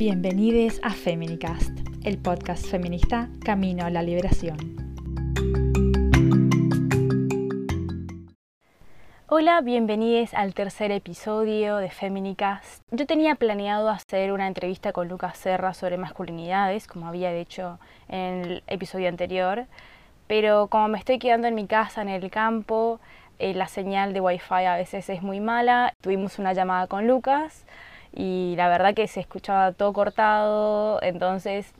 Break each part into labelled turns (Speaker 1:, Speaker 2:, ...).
Speaker 1: Bienvenidos a Feminicast, el podcast feminista Camino a la Liberación. Hola, bienvenidos al tercer episodio de Feminicast. Yo tenía planeado hacer una entrevista con Lucas Serra sobre masculinidades, como había hecho en el episodio anterior, pero como me estoy quedando en mi casa, en el campo, eh, la señal de Wi-Fi a veces es muy mala. Tuvimos una llamada con Lucas y la verdad que se escuchaba todo cortado, entonces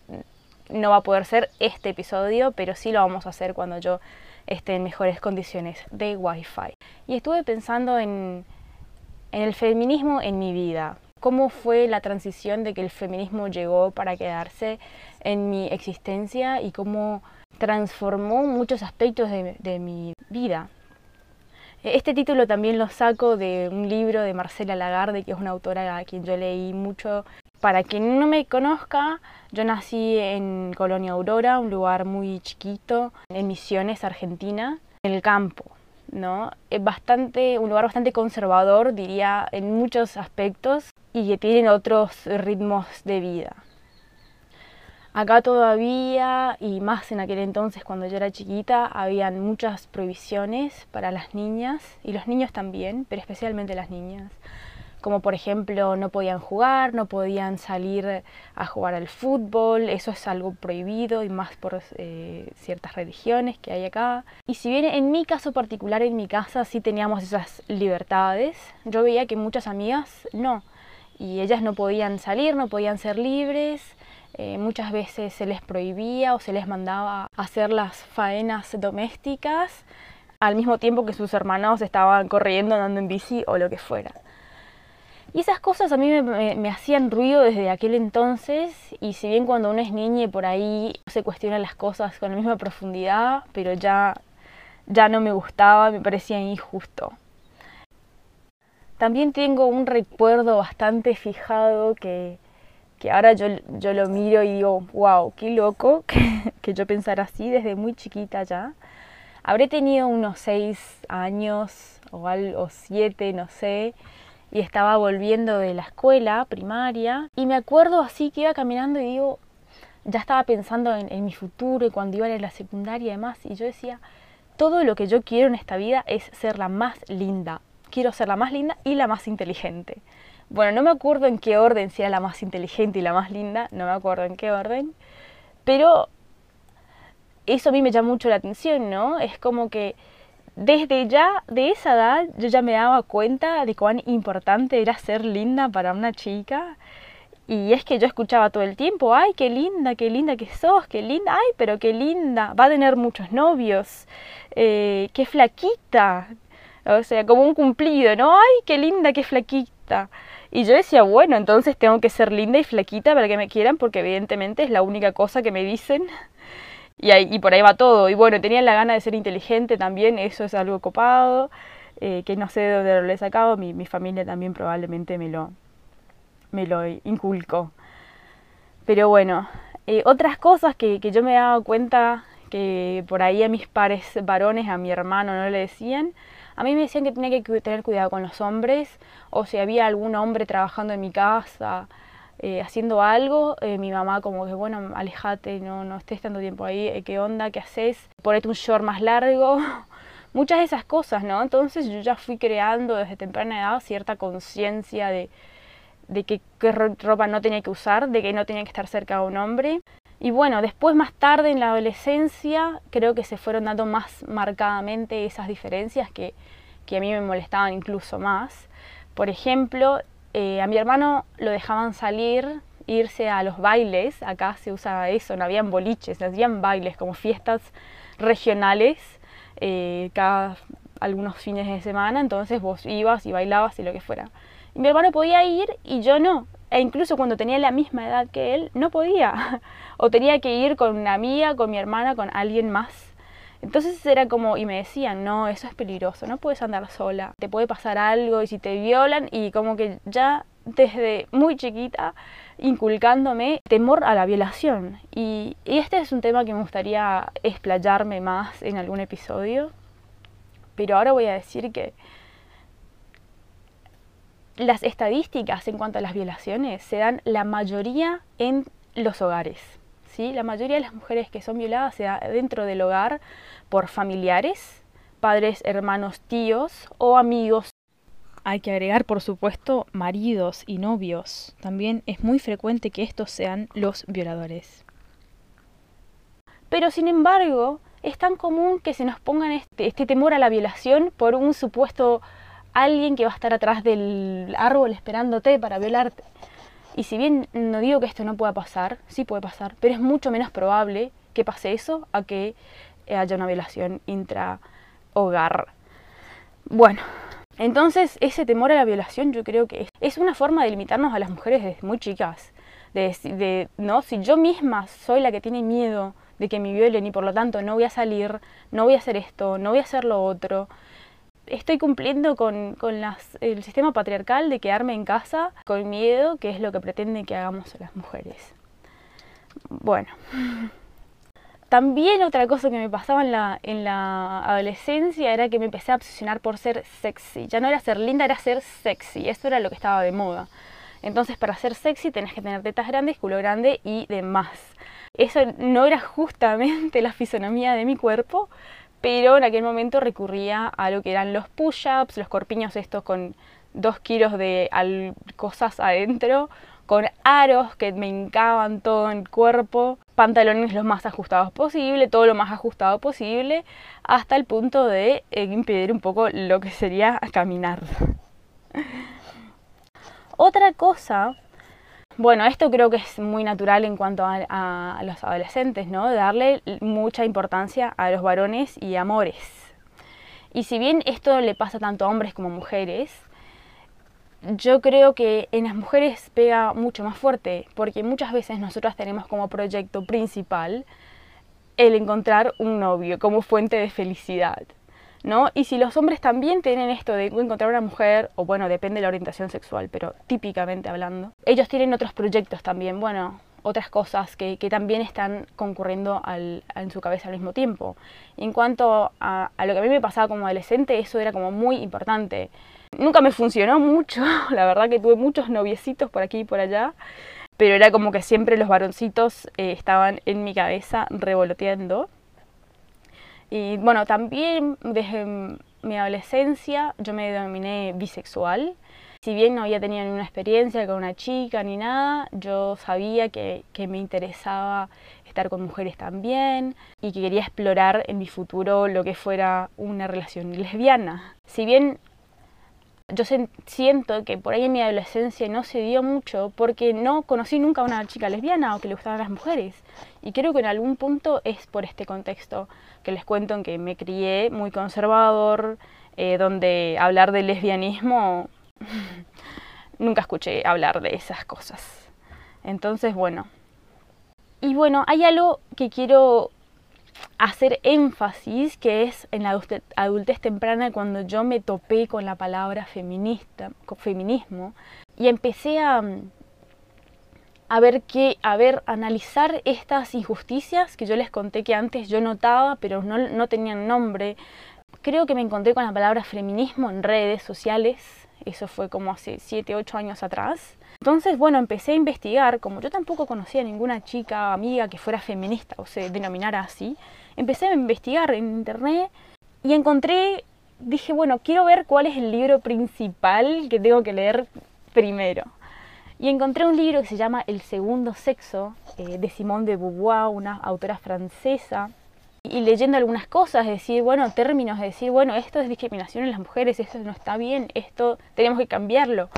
Speaker 1: no va a poder ser este episodio, pero sí lo vamos a hacer cuando yo esté en mejores condiciones de Wi-Fi. Y estuve pensando en, en el feminismo en mi vida, cómo fue la transición de que el feminismo llegó para quedarse en mi existencia y cómo transformó muchos aspectos de, de mi vida. Este título también lo saco de un libro de Marcela Lagarde, que es una autora a quien yo leí mucho. Para quien no me conozca, yo nací en Colonia Aurora, un lugar muy chiquito, en Misiones, Argentina, en el campo. ¿no? Es bastante, un lugar bastante conservador, diría, en muchos aspectos y que tienen otros ritmos de vida. Acá todavía, y más en aquel entonces cuando yo era chiquita, habían muchas prohibiciones para las niñas y los niños también, pero especialmente las niñas. Como por ejemplo no podían jugar, no podían salir a jugar al fútbol, eso es algo prohibido y más por eh, ciertas religiones que hay acá. Y si bien en mi caso particular, en mi casa sí teníamos esas libertades, yo veía que muchas amigas no. Y ellas no podían salir, no podían ser libres, eh, muchas veces se les prohibía o se les mandaba hacer las faenas domésticas al mismo tiempo que sus hermanos estaban corriendo, andando en bici o lo que fuera. Y esas cosas a mí me, hacían ruido desde aquel entonces y si bien cuando uno es niña y por ahí se cuestiona las cosas con la misma profundidad, pero ya, ya no me gustaba, me parecía injusto. También tengo un recuerdo bastante fijado que, que ahora yo, yo lo miro y digo, wow, qué loco que, yo pensara así desde muy chiquita ya. Habré tenido unos seis años o, algo, siete, no sé, y estaba volviendo de la escuela primaria y me acuerdo así que iba caminando y digo, ya estaba pensando en, en mi futuro y cuando iba a la secundaria y demás, y yo decía, todo lo que yo quiero en esta vida es ser la más linda. Quiero ser la más linda y la más inteligente. Bueno, no me acuerdo en qué orden, si era la más inteligente y la más linda, no me acuerdo en qué orden, pero eso a mí me llama mucho la atención, ¿no? Es como que desde ya, de esa edad, yo ya me daba cuenta de cuán importante era ser linda para una chica. Y es que yo escuchaba todo el tiempo, ay, qué linda, qué linda que sos, qué linda, ay, pero qué linda, va a tener muchos novios, eh, qué flaquita, o sea, como un cumplido, ¿no? Ay, qué linda, qué flaquita. Y yo decía, bueno, entonces tengo que ser linda y flaquita para que me quieran, porque evidentemente es la única cosa que me dicen. Y, ahí, y por ahí va todo. Y bueno, tenía la gana de ser inteligente también, eso es algo copado, eh, que no sé de dónde lo he sacado, mi, mi familia también probablemente me lo, me lo inculcó. Pero bueno, eh, otras cosas que, que yo me daba cuenta que por ahí a mis pares varones, a mi hermano no le decían, a mí me decían que tenía que tener cuidado con los hombres o si había algún hombre trabajando en mi casa eh, haciendo algo, eh, mi mamá como que bueno, alejate, no, no estés tanto tiempo ahí, eh, ¿qué onda? ¿Qué haces? Ponete un short más largo. Muchas de esas cosas, ¿no? Entonces yo ya fui creando desde temprana edad cierta conciencia de, de qué ropa no tenía que usar, de que no tenía que estar cerca de un hombre. Y bueno, después más tarde en la adolescencia creo que se fueron dando más marcadamente esas diferencias que, que a mí me molestaban incluso más. Por ejemplo, eh, a mi hermano lo dejaban salir, irse a los bailes, acá se usa eso, no habían boliches, hacían bailes como fiestas regionales eh, cada algunos fines de semana, entonces vos ibas y bailabas y lo que fuera. Mi hermano podía ir y yo no, e incluso cuando tenía la misma edad que él, no podía. o tenía que ir con una amiga, con mi hermana, con alguien más. Entonces era como, y me decían, no, eso es peligroso, no puedes andar sola, te puede pasar algo y si te violan, y como que ya desde muy chiquita inculcándome temor a la violación. Y, y este es un tema que me gustaría explayarme más en algún episodio, pero ahora voy a decir que las estadísticas en cuanto a las violaciones se dan la mayoría en los hogares. ¿sí? La mayoría de las mujeres que son violadas se da dentro del hogar por familiares, padres, hermanos, tíos o amigos. Hay que agregar, por supuesto, maridos y novios. También es muy frecuente que estos sean los violadores. Pero sin embargo, es tan común que se nos pongan este, este temor a la violación por un supuesto alguien que va a estar atrás del árbol esperándote para violarte. Y si bien no digo que esto no pueda pasar, sí puede pasar, pero es mucho menos probable que pase eso a que haya una violación intrahogar. Bueno, entonces ese temor a la violación yo creo que es una forma de limitarnos a las mujeres desde muy chicas. De, de, no, si yo misma soy la que tiene miedo de que me violen y por lo tanto no voy a salir, no voy a hacer esto, no voy a hacer lo otro, estoy cumpliendo con, el sistema patriarcal de quedarme en casa con miedo, que es lo que pretende que hagamos las mujeres. Bueno. También otra cosa que me pasaba en la, en la adolescencia era que me empecé a obsesionar por ser sexy. Ya no era ser linda, era ser sexy. Eso era lo que estaba de moda. Entonces para ser sexy tenés que tener tetas grandes, culo grande y demás. Eso no era justamente la fisonomía de mi cuerpo, pero en aquel momento recurría a lo que eran los push-ups, los corpiños estos con dos kilos de cosas adentro, con aros que me hincaban todo el cuerpo, pantalones lo más ajustados posible, todo lo más ajustado posible, hasta el punto de eh, impedir un poco lo que sería caminar. Otra cosa bueno, esto creo que es muy natural en cuanto a, los adolescentes, ¿no? Darle mucha importancia a los varones y amores. Y si bien esto le pasa tanto a hombres como a mujeres, yo creo que en las mujeres pega mucho más fuerte, porque muchas veces nosotras tenemos como proyecto principal el encontrar un novio como fuente de felicidad. ¿No? Y si los hombres también tienen esto de encontrar una mujer, o bueno, depende de la orientación sexual, pero típicamente hablando, ellos tienen otros proyectos también, bueno, otras cosas que, también están concurriendo en su cabeza al mismo tiempo. en cuanto a, a, lo que a mí me pasaba como adolescente, eso era como muy importante. Nunca me funcionó mucho, la verdad que tuve muchos noviecitos por aquí y por allá, pero era como que siempre los varoncitos eh, estaban en mi cabeza revoloteando. Y bueno, también desde mi adolescencia yo me denominé bisexual. Si bien no había tenido ninguna experiencia con una chica ni nada, yo sabía que, que me interesaba estar con mujeres también y que quería explorar en mi futuro lo que fuera una relación lesbiana. Si bien yo siento que por ahí en mi adolescencia no se dio mucho porque no conocí nunca a una chica lesbiana o que le gustaban las mujeres. Y creo que en algún punto es por este contexto que les cuento en que me crié muy conservador, eh, donde hablar de lesbianismo nunca escuché hablar de esas cosas. Entonces, bueno. Y bueno, hay algo que quiero hacer énfasis, que es en la adultez temprana cuando yo me topé con la palabra feminista, feminismo, y empecé a, a ver qué, a ver, analizar estas injusticias que yo les conté que antes yo notaba, pero no, no tenían nombre. Creo que me encontré con la palabra feminismo en redes sociales, eso fue como hace 7, 8 años atrás. Entonces, bueno, empecé a investigar, como yo tampoco conocía a ninguna chica, amiga que fuera feminista o se denominara así, empecé a investigar en internet y encontré, dije, bueno, quiero ver cuál es el libro principal que tengo que leer primero. Y encontré un libro que se llama El segundo sexo, eh, de Simone de Beauvoir, una autora francesa. Y leyendo algunas cosas, decir, bueno, términos, de decir, bueno, esto es discriminación en las mujeres, esto no está bien, esto tenemos que cambiarlo.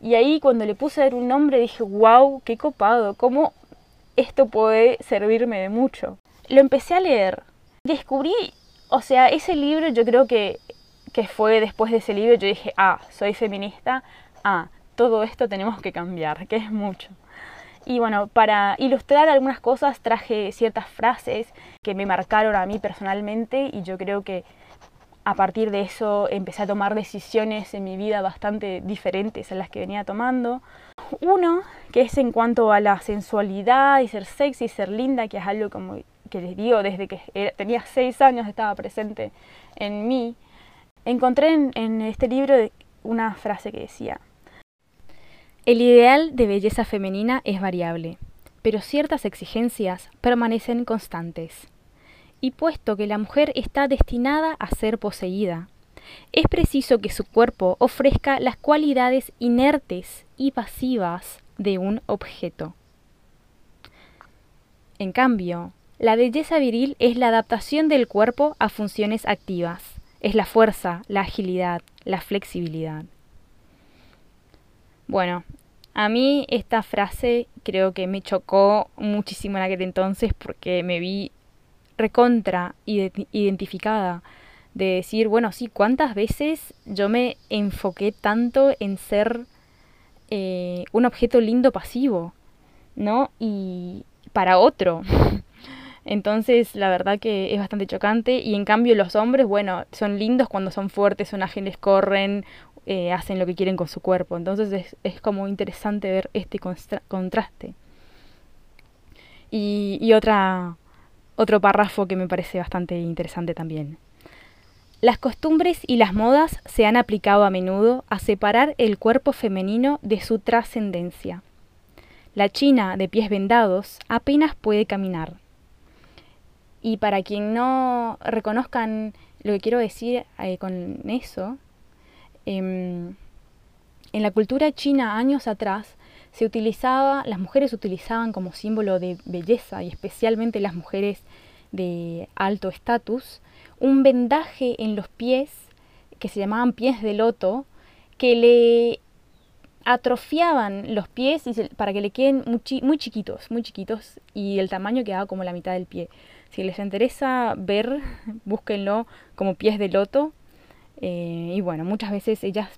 Speaker 1: Y ahí cuando le puse a ver un nombre dije, wow, qué copado, cómo esto puede servirme de mucho. Lo empecé a leer. Descubrí, o sea, ese libro yo creo que, que fue después de ese libro, yo dije, ah, soy feminista, ah, todo esto tenemos que cambiar, que es mucho. Y bueno, para ilustrar algunas cosas traje ciertas frases que me marcaron a mí personalmente y yo creo que a partir de eso empecé a tomar decisiones en mi vida bastante diferentes a las que venía tomando. Uno, que es en cuanto a la sensualidad y ser sexy y ser linda, que es algo como que les digo desde que tenía seis años estaba presente en mí. Encontré en, en este libro una frase que decía,
Speaker 2: El ideal de belleza femenina es variable, pero ciertas exigencias permanecen constantes. Y puesto que la mujer está destinada a ser poseída, es preciso que su cuerpo ofrezca las cualidades inertes y pasivas de un objeto. En cambio, la belleza viril es la adaptación del cuerpo a funciones activas, es la fuerza, la agilidad, la flexibilidad. Bueno, a mí esta frase creo que me chocó muchísimo en aquel entonces porque me vi recontra identificada de decir, bueno, sí, ¿cuántas veces yo me enfoqué tanto en ser eh, un objeto lindo pasivo, ¿no? Y para otro. Entonces, la verdad que es bastante chocante. Y en cambio, los hombres, bueno, son lindos cuando son fuertes, son ágiles, corren, eh, hacen lo que quieren con su cuerpo. Entonces, es, es como interesante ver este contraste. Y, y otra, otro párrafo que me parece bastante interesante también. Las costumbres y las modas se han aplicado a menudo a separar el cuerpo femenino de su trascendencia. La china de pies vendados apenas puede caminar. Y para quien no reconozcan lo que quiero decir eh, con eso, em, en la cultura china años atrás se utilizaba, las mujeres utilizaban como símbolo de belleza y especialmente las mujeres de alto estatus, un vendaje en los pies que se llamaban pies de loto, que le atrofiaban los pies para que le queden muy, chiquitos, muy chiquitos, y el tamaño quedaba como la mitad del pie. Si les interesa ver, búsquenlo como pies de loto. Eh, y bueno, muchas veces ellas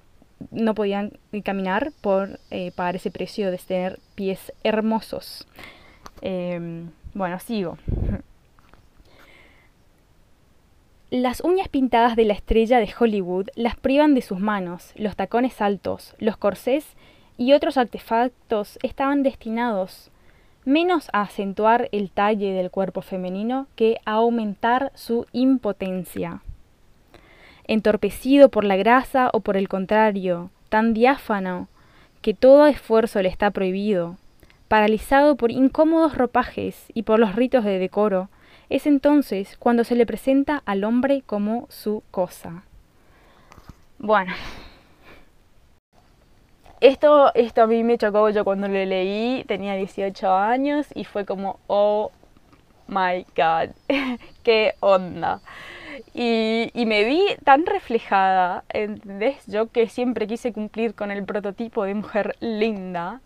Speaker 2: no podían caminar por eh, pagar ese precio de tener pies hermosos. Eh, bueno, sigo. Las uñas pintadas de la estrella de Hollywood las privan de sus manos, los tacones altos, los corsés y otros artefactos estaban destinados menos a acentuar el talle del cuerpo femenino que a aumentar su impotencia. Entorpecido por la grasa o por el contrario, tan diáfano que todo esfuerzo le está prohibido, paralizado por incómodos ropajes y por los ritos de decoro, es entonces cuando se le presenta al hombre como su cosa. Bueno, esto, esto a mí me chocó yo cuando lo leí, tenía 18 años y fue como, oh my god, qué onda. Y, me vi tan reflejada, ¿entendés? Yo que siempre quise cumplir con el prototipo de mujer linda,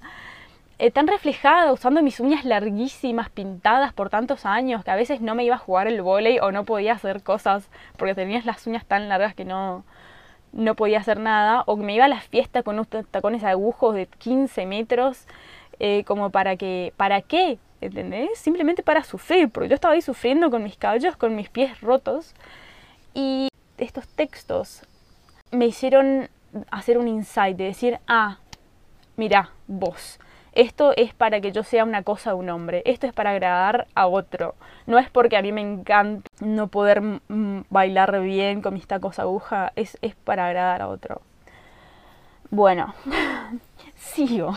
Speaker 2: eh, tan reflejada usando mis uñas larguísimas, pintadas por tantos años, que a veces no me iba a jugar el volei o no podía hacer cosas porque tenías las uñas tan largas que no, no podía hacer nada, o que me iba a las fiestas con unos tacones agujos de 15 metros, eh, como para que, ¿para qué? ¿Entendés? Simplemente para sufrir, porque yo estaba ahí sufriendo con mis cabellos, con mis pies rotos, y estos textos me hicieron hacer un insight de decir, ah, mira, vos, esto es para que yo sea una cosa de un hombre, esto es para agradar a otro. No es porque a mí me encanta no poder bailar bien con mis tacos aguja, es, es para agradar a otro. Bueno, sigo.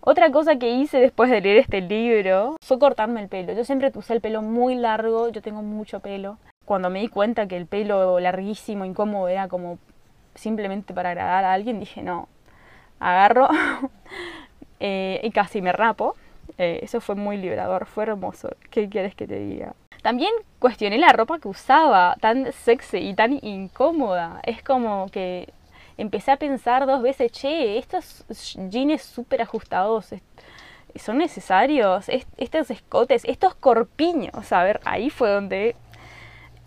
Speaker 2: Otra cosa que hice después de leer este libro fue cortarme el pelo. Yo siempre usé el pelo muy largo, yo tengo mucho pelo. Cuando me di cuenta que el pelo larguísimo, incómodo, era como simplemente para agradar a alguien, dije no, agarro, Eh, y casi me rapo. Eh, eso fue muy liberador, fue hermoso. ¿Qué quieres que te diga? También cuestioné la ropa que usaba, tan sexy y tan incómoda. Es como que empecé a pensar dos veces, che, estos jeans súper ajustados son necesarios, estos escotes, estos corpiños. A ver, ahí fue donde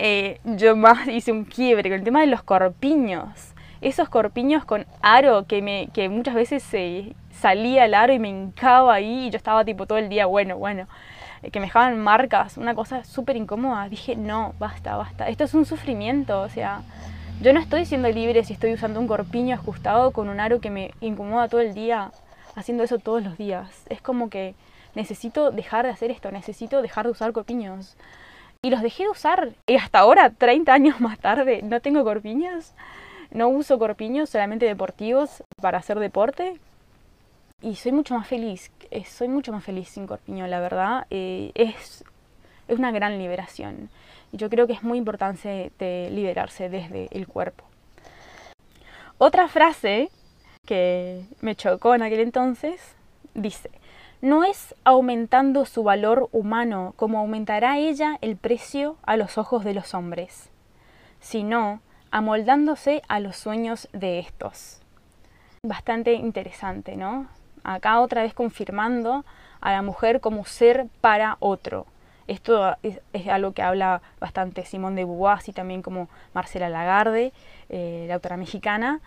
Speaker 2: eh, yo más hice un quiebre con el tema de los corpiños. Esos corpiños con aro que, me, que muchas veces se salía el aro y me hincaba ahí y yo estaba tipo todo el día, bueno, bueno, eh, que me dejaban marcas, una cosa súper incómoda. Dije, no, basta, basta, esto es un sufrimiento, o sea, yo no estoy siendo libre si estoy usando un corpiño ajustado con un aro que me incomoda todo el día, haciendo eso todos los días. Es como que necesito dejar de hacer esto, necesito dejar de usar corpiños. Y los dejé de usar. Y hasta ahora, 30 años más tarde, no tengo corpiños. No uso corpiños solamente deportivos para hacer deporte
Speaker 1: y soy mucho más feliz, eh, soy mucho más feliz sin corpiño, la verdad. Eh, es, es una gran liberación. Y yo creo que es muy importante liberarse desde el cuerpo. Otra frase que me chocó en aquel entonces dice, no es aumentando su valor humano como aumentará ella el precio a los ojos de los hombres, sino amoldándose a los sueños de estos. Bastante interesante, ¿no? Acá otra vez confirmando a la mujer como ser para otro. Esto es, algo que habla bastante Simón de Beauvoir y también como Marcela Lagarde, eh, la autora mexicana.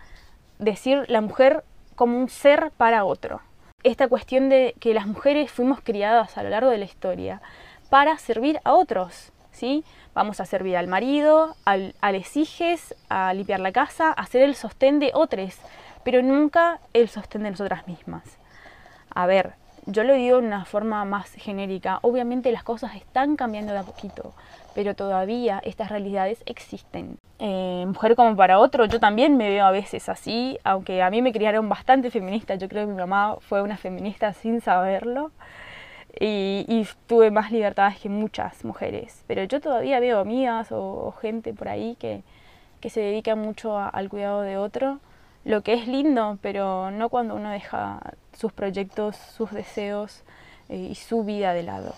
Speaker 1: Decir la mujer como un ser para otro. Esta cuestión de que las mujeres fuimos criadas a lo largo de la historia para servir a otros, ¿sí? Vamos a servir al marido, al, a los hijos, a limpiar la casa, a ser el sostén de otros, pero nunca el sostén de nosotras mismas. A ver, yo lo digo de una forma más genérica. Obviamente las cosas están cambiando de a poquito, pero todavía estas realidades existen. Eh, mujer como para otro, yo también me veo a veces así, aunque a mí me criaron bastante feminista. Yo creo que mi mamá fue una feminista sin saberlo. Y, tuve más libertades que muchas mujeres. Pero yo todavía veo amigas o, gente por ahí que, se dedica mucho al cuidado de otro lo que es lindo, pero no cuando uno deja sus proyectos, sus deseos eh, y su vida de lado.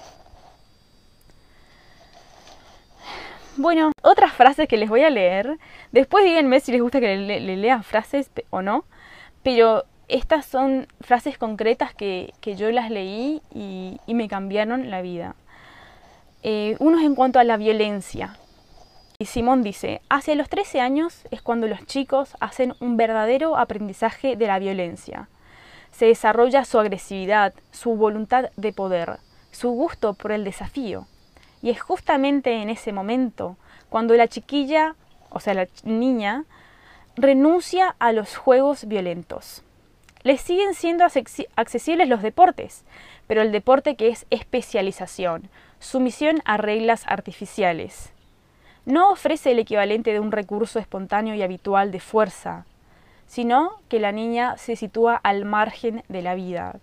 Speaker 1: Bueno, otras frases que les voy a leer. Después díganme si les gusta que le, lea frases o no. Pero estas son frases concretas que, yo las leí y, me cambiaron la vida. Eh, uno es en cuanto a la violencia. Y Simón dice, hacia los 13 años es cuando los chicos hacen un verdadero aprendizaje de la violencia. Se desarrolla su agresividad, su voluntad de poder, su gusto por el desafío. Y es justamente en ese momento cuando la chiquilla, o sea, la niña, renuncia a los juegos violentos. Le siguen siendo accesibles los deportes, pero el deporte que es especialización, sumisión a reglas artificiales, no ofrece el equivalente de un recurso espontáneo y habitual de fuerza, sino que la niña se sitúa al margen de la vida.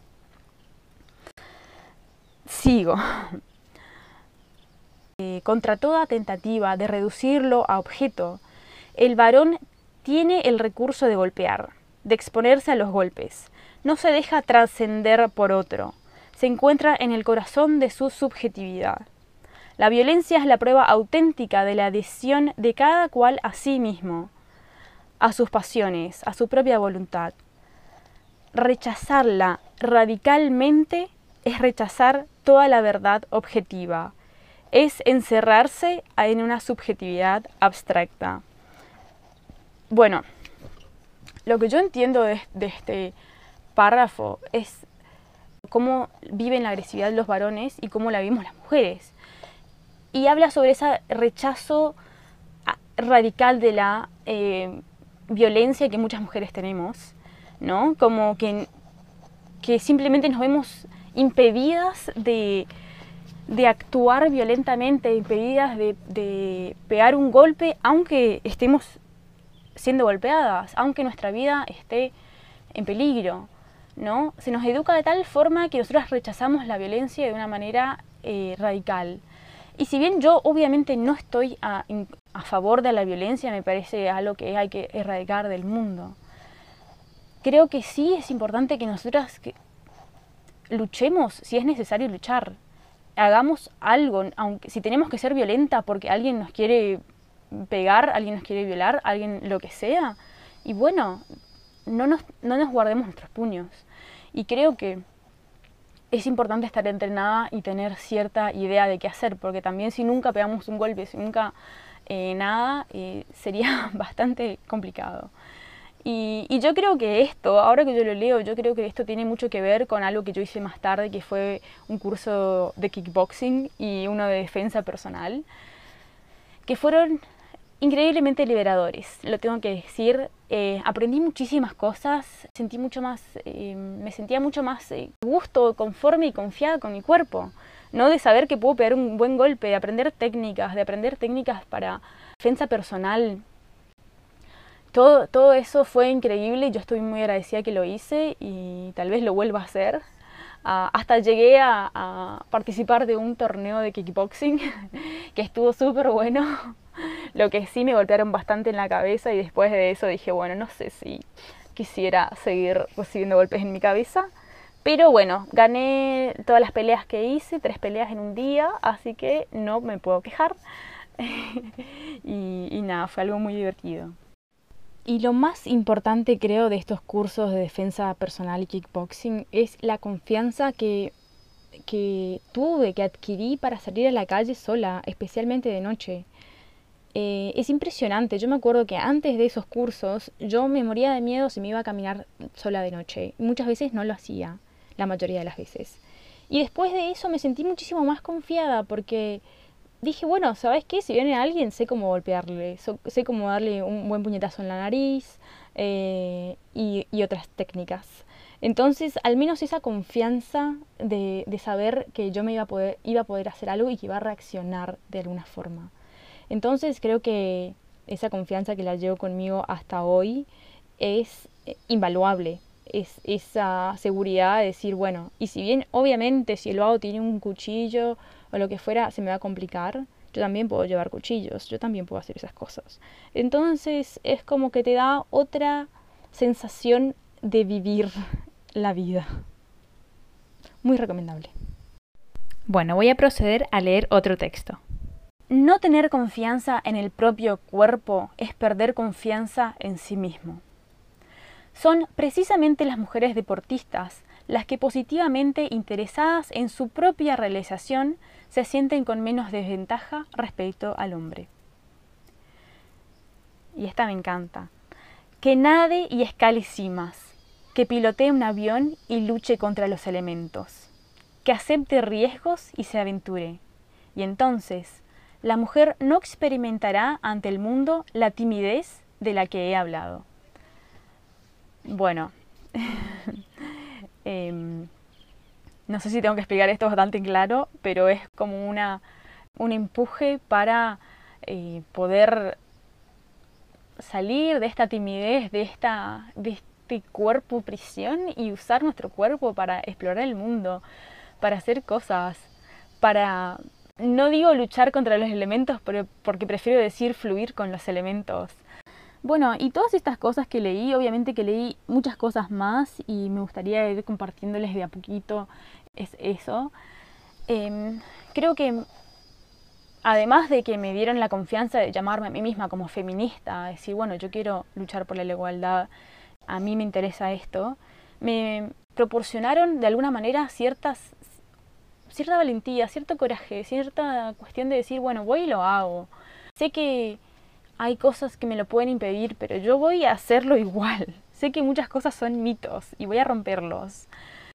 Speaker 1: Sigo. Eh, contra toda tentativa de reducirlo a objeto, el varón tiene el recurso de golpear, de exponerse a los golpes. No se deja trascender por otro. Se encuentra en el corazón de su subjetividad. La violencia es la prueba auténtica de la adhesión de cada cual a sí mismo, a sus pasiones, a su propia voluntad. Rechazarla radicalmente es rechazar toda la verdad objetiva, es encerrarse en una subjetividad abstracta. Bueno, lo que yo entiendo de, este párrafo es cómo viven la agresividad los varones y cómo la vivimos las mujeres y habla sobre ese rechazo radical de la eh, violencia que muchas mujeres tenemos, ¿no? Como que, que simplemente nos vemos impedidas de, actuar violentamente, impedidas de, de, pegar un golpe, aunque estemos siendo golpeadas, aunque nuestra vida esté en peligro, ¿no? Se nos educa de tal forma que nosotros rechazamos la violencia de una manera eh, radical. Y si bien yo obviamente no estoy a, favor de la violencia, me parece algo que hay que erradicar del mundo, creo que sí es importante que nosotras luchemos si es necesario luchar. Hagamos algo, aunque si tenemos que ser violenta porque alguien nos quiere pegar, alguien nos quiere violar, alguien lo que sea. Y bueno, no nos, no nos guardemos nuestros puños. Y creo que es importante estar entrenada y tener cierta idea de qué hacer, porque también si nunca pegamos un golpe, si nunca eh, nada, eh, sería bastante complicado. Y, y, yo creo que esto, ahora que yo lo leo, yo creo que esto tiene mucho que ver con algo que yo hice más tarde, que fue un curso de kickboxing y uno de defensa personal, que fueron increíblemente liberadores, lo tengo que decir. Eh, aprendí muchísimas cosas, sentí mucho más, eh, me sentía mucho más eh, gusto, conforme y confiada con mi cuerpo. No de saber que puedo pegar un buen golpe, de aprender técnicas, de aprender técnicas para defensa personal. todo, todo eso fue increíble y yo estoy muy agradecida que lo hice y tal vez lo vuelva a hacer. Ah, hasta llegué a, participar de un torneo de kickboxing que estuvo súper bueno. Lo que sí me golpearon bastante en la cabeza y después de eso dije, bueno, no sé si quisiera seguir recibiendo golpes en mi cabeza. Pero bueno, gané todas las peleas que hice, tres peleas en un día, así que no me puedo quejar. y, y nada, fue algo muy divertido. Y lo más importante creo de estos cursos de defensa personal y kickboxing es la confianza que, que tuve, que adquirí para salir a la calle sola, especialmente de noche. Eh, es impresionante. Yo me acuerdo que antes de esos cursos yo me moría de miedo si me iba a caminar sola de noche. Muchas veces no lo hacía, la mayoría de las veces. Y después de eso me sentí muchísimo más confiada porque dije, bueno, ¿sabes qué? Si viene alguien, sé cómo golpearle, sé cómo darle un buen puñetazo en la nariz eh, y, otras técnicas. Entonces, al menos esa confianza de, saber que yo me iba a, poder, iba a poder hacer algo y que iba a reaccionar de alguna forma. Entonces creo que esa confianza que la llevo conmigo hasta hoy es eh, invaluable. Es esa seguridad de decir, bueno, y si bien obviamente si el vago tiene un cuchillo o lo que fuera, se me va a complicar, yo también puedo llevar cuchillos, yo también puedo hacer esas cosas. Entonces es como que te da otra sensación de vivir la vida. Muy recomendable. Bueno, voy a proceder a leer otro texto. No tener confianza en el propio cuerpo es perder confianza en sí mismo. Son precisamente las mujeres deportistas las que positivamente interesadas en su propia realización se sienten con menos desventaja respecto al hombre. Y esta me encanta. Que nade y escale cimas, que pilotee un avión y luche contra los elementos, que acepte riesgos y se aventure. Y entonces, la mujer no experimentará ante el mundo la timidez de la que he hablado. Bueno, em, no sé si tengo que explicar esto bastante claro, pero es como una, un empuje para eh, poder salir de esta timidez, de, esta, de este cuerpo prisión y usar nuestro cuerpo para explorar el mundo, para hacer cosas, para no digo luchar contra los elementos, pero porque prefiero decir fluir con los elementos. Bueno, y todas estas cosas que leí, obviamente que leí muchas cosas más y me gustaría ir compartiéndoles de a poquito es eso. Em, creo que además de que me dieron la confianza de llamarme a mí misma como feminista, decir, bueno, yo quiero luchar por la igualdad, a mí me interesa esto, me proporcionaron de alguna manera ciertas cierta valentía, cierto coraje, cierta cuestión de decir, bueno, voy y lo hago. Sé que hay cosas que me lo pueden impedir, pero yo voy a hacerlo igual. Sé que muchas cosas son mitos y voy a romperlos.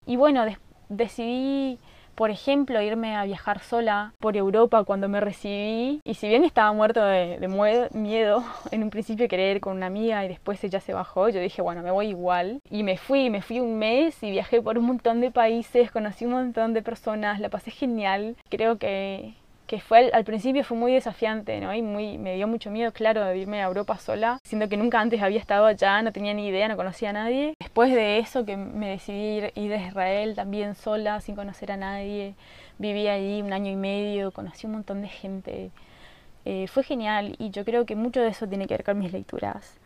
Speaker 1: Y bueno, decidí por ejemplo, irme a viajar sola por Europa cuando me recibí. Y si bien estaba muerto de, miedo, en un principio quería ir con una amiga y después ella se bajó, yo dije, bueno, me voy igual. Y me fui, me fui un mes y viajé por un montón de países, conocí un montón de personas, la pasé genial. Creo que que fue al, principio fue muy desafiante, ¿no? Y muy, me dio mucho miedo, claro, de irme a Europa sola, siendo que nunca antes había estado allá, no tenía ni idea, no conocía a nadie. Después de eso, que me decidí ir, ir a Israel también sola, sin conocer a nadie, viví ahí un año y medio, conocí un montón de gente. Eh, fue genial y yo creo que mucho de eso tiene que ver con mis lecturas.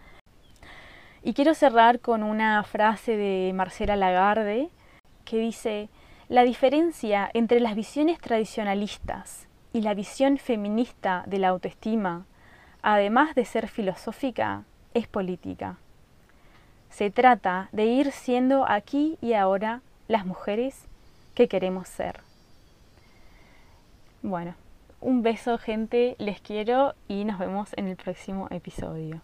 Speaker 1: Y quiero cerrar con una frase de Marcela Lagarde que dice, la diferencia entre las visiones tradicionalistas y la visión feminista de la autoestima, además de ser filosófica, es política. Se trata de ir siendo aquí y ahora las mujeres que queremos ser. Bueno, un beso gente, les quiero y nos vemos en el próximo episodio.